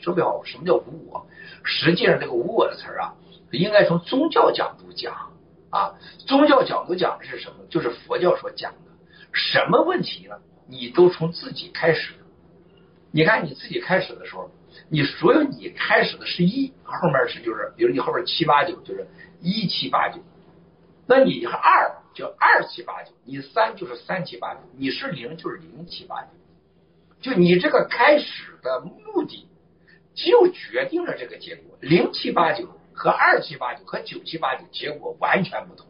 特别好。什么叫无我？实际上这个无我的词儿啊，应该从宗教角度讲啊。宗教角度讲的是什么？就是佛教所讲的。什么问题呢？你都从自己开始。你看你自己开始的时候，你所有你开始的是一，后面是就是，比如你后边七八九就是一七八九，那你二就二七八九，你三就是三七八九，你是零就是零七八九。就你这个开始的目的，就决定了这个结果。零七八九和二七八九和九七八九结果完全不同。